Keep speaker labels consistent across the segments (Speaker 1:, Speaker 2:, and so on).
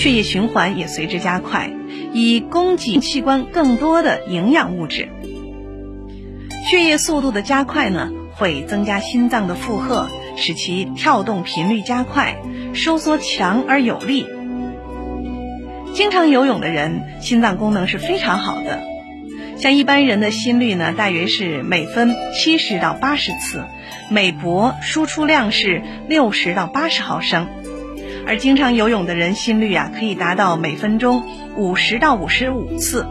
Speaker 1: 血液循环也随之加快，以供给器官更多的营养物质。血液速度的加快呢，会增加心脏的负荷，使其跳动频率加快，收缩强而有力。经常游泳的人，心脏功能是非常好的。像一般人的心率呢，大约是每分七十到八十次，每搏输出量是六十到八十毫升。而经常游泳的人，心率啊可以达到每分钟五十到五十五次。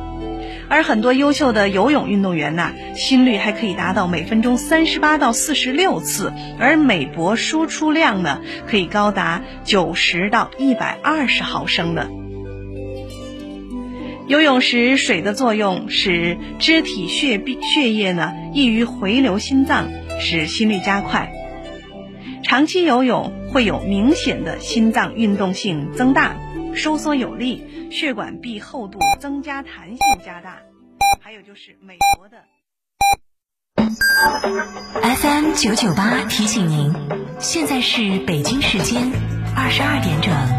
Speaker 1: 而很多优秀的游泳运动员呢，心率还可以达到每分钟三十八到四十六次，而每搏输出量呢，可以高达九十到一百二十毫升的。游泳时，水的作用使肢体血血液呢易于回流心脏，使心率加快。长期游泳会有明显的心脏运动性增大，收缩有力，血管壁厚度增加，弹性加大。还有就是美国的
Speaker 2: FM 九九八提醒您，现在是北京时间二十二点整。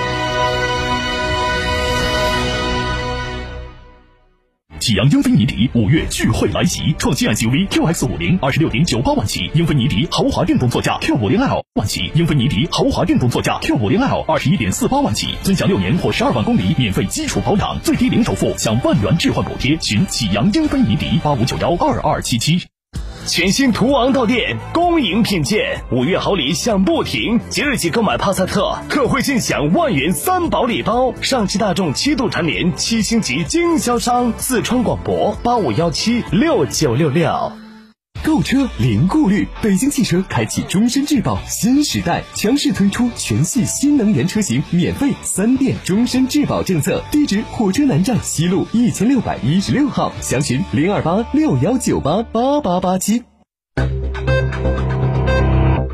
Speaker 3: 启阳英菲尼迪五月聚会来袭，创新 SUV QX 五零二十六点九八万起，英菲尼迪豪华运动座驾 Q 五零 L 万起，英菲尼迪豪华运动座驾 Q 五零 L 二十一点四八万起，尊享六年或十二万公里免费基础保养，最低零首付享万元置换补贴，寻启阳英菲尼迪八五九幺二二七七。
Speaker 4: 全新途昂到店，恭迎品鉴，五月好礼享不停。即日起购买帕萨特，特惠尽享万元三宝礼包。上汽大众七度蝉联七星级经销商，四川广博八五幺七六九六六。
Speaker 5: 购车零顾虑，北京汽车开启终身质保新时代，强势推出全系新能源车型免费三电终身质保政策。地址：火车南站西路一千六百一十六号，详询零二八六幺九八八八八七。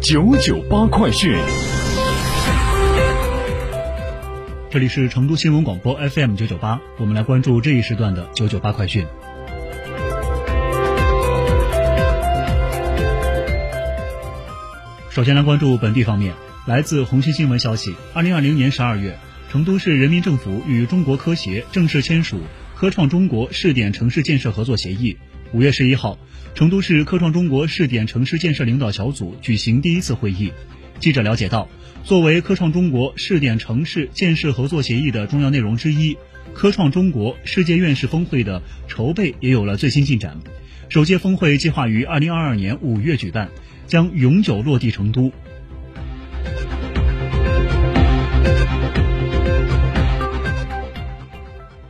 Speaker 6: 九九八快讯，
Speaker 7: 这里是成都新闻广播 FM 九九八，我们来关注这一时段的九九八快讯。首先来关注本地方面，来自红星新闻消息，二零二零年十二月，成都市人民政府与中国科协正式签署科创中国试点城市建设合作协议。五月十一号，成都市科创中国试点城市建设领导小组举行第一次会议。记者了解到，作为科创中国试点城市建设合作协议的重要内容之一，科创中国世界院士峰会的筹备也有了最新进展。首届峰会计划于二零二二年五月举办。将永久落地成都。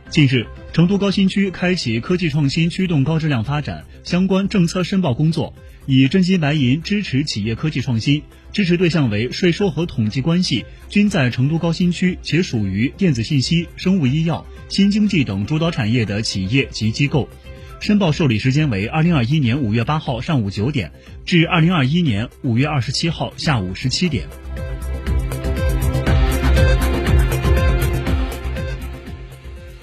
Speaker 7: 近日，成都高新区开启科技创新驱动高质量发展相关政策申报工作，以真金白银支持企业科技创新，支持对象为税收和统计关系均在成都高新区且属于电子信息、生物医药、新经济等主导产业的企业及机构。申报受理时间为二零二一年五月八号上午九点至二零二一年五月二十七号下午十七点。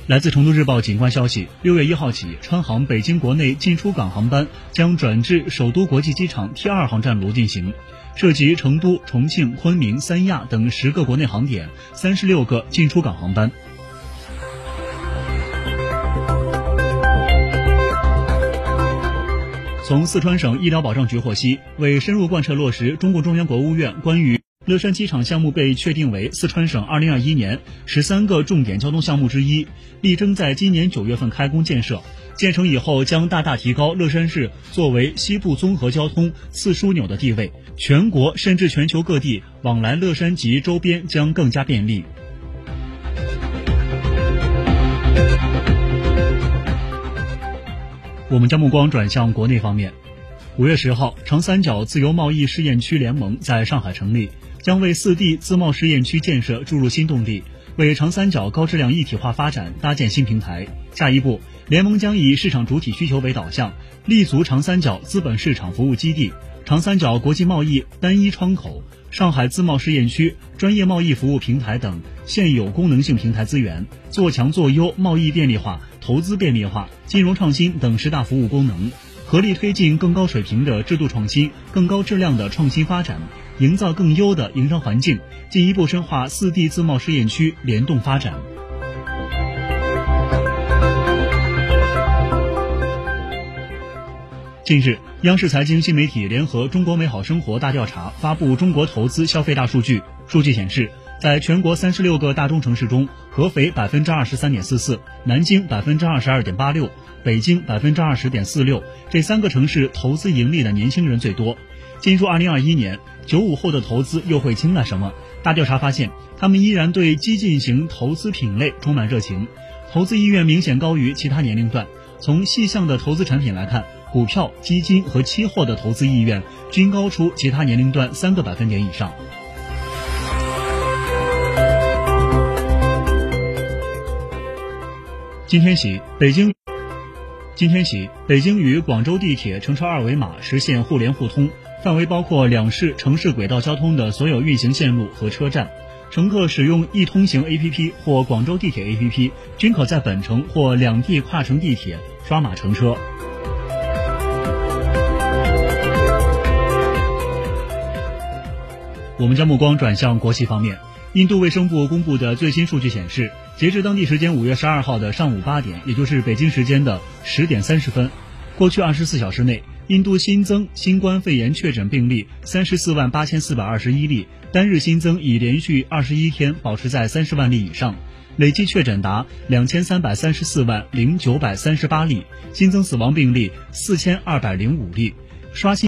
Speaker 7: 来自成都日报警观消息，六月一号起，川航北京国内进出港航班将转至首都国际机场 T 二航站楼进行，涉及成都、重庆、昆明、三亚等十个国内航点，三十六个进出港航班。从四川省医疗保障局获悉，为深入贯彻落实中共中央、国务院关于乐山机场项目被确定为四川省二零二一年十三个重点交通项目之一，力争在今年九月份开工建设。建成以后，将大大提高乐山市作为西部综合交通次枢纽的地位，全国甚至全球各地往来乐山及周边将更加便利。我们将目光转向国内方面。五月十号，长三角自由贸易试验区联盟在上海成立，将为四地自贸试验区建设注入新动力，为长三角高质量一体化发展搭建新平台。下一步，联盟将以市场主体需求为导向，立足长三角资本市场服务基地、长三角国际贸易单一窗口、上海自贸试验区、专业贸易服务平台等现有功能性平台资源，做强做优贸易便利化、投资便利化、金融创新等十大服务功能，合力推进更高水平的制度创新、更高质量的创新发展，营造更优的营商环境，进一步深化四地自贸试验区联动发展。近日，央视财经新媒体联合中国美好生活大调查发布中国投资消费大数据。数据显示，在全国三十六个大中城市中，合肥百分之二十三点四四，南京百分之二十二点八六，北京百分之二十点四六，这三个城市投资盈利的年轻人最多。进入二零二一年，九五后的投资又会青睐什么？大调查发现，他们依然对激进型投资品类充满热情，投资意愿明显高于其他年龄段。从细项的投资产品来看，股票、基金和期货的投资意愿均高出其他年龄段三个百分点以上。今天起，北京今天起，北京与广州地铁乘车二维码实现互联互通，范围包括两市城市轨道交通的所有运行线路和车站。乘客使用易通行 APP 或广州地铁 APP，均可在本城或两地跨城地铁刷码乘车。我们将目光转向国际方面。印度卫生部公布的最新数据显示，截至当地时间五月十二号的上午八点，也就是北京时间的十点三十分，过去二十四小时内，印度新增新冠肺炎确诊病例三十四万八千四百二十一例，单日新增已连续二十一天保持在三十万例以上，累计确诊达两千三百三十四万零九百三十八例，新增死亡病例四千二百零五例，刷新。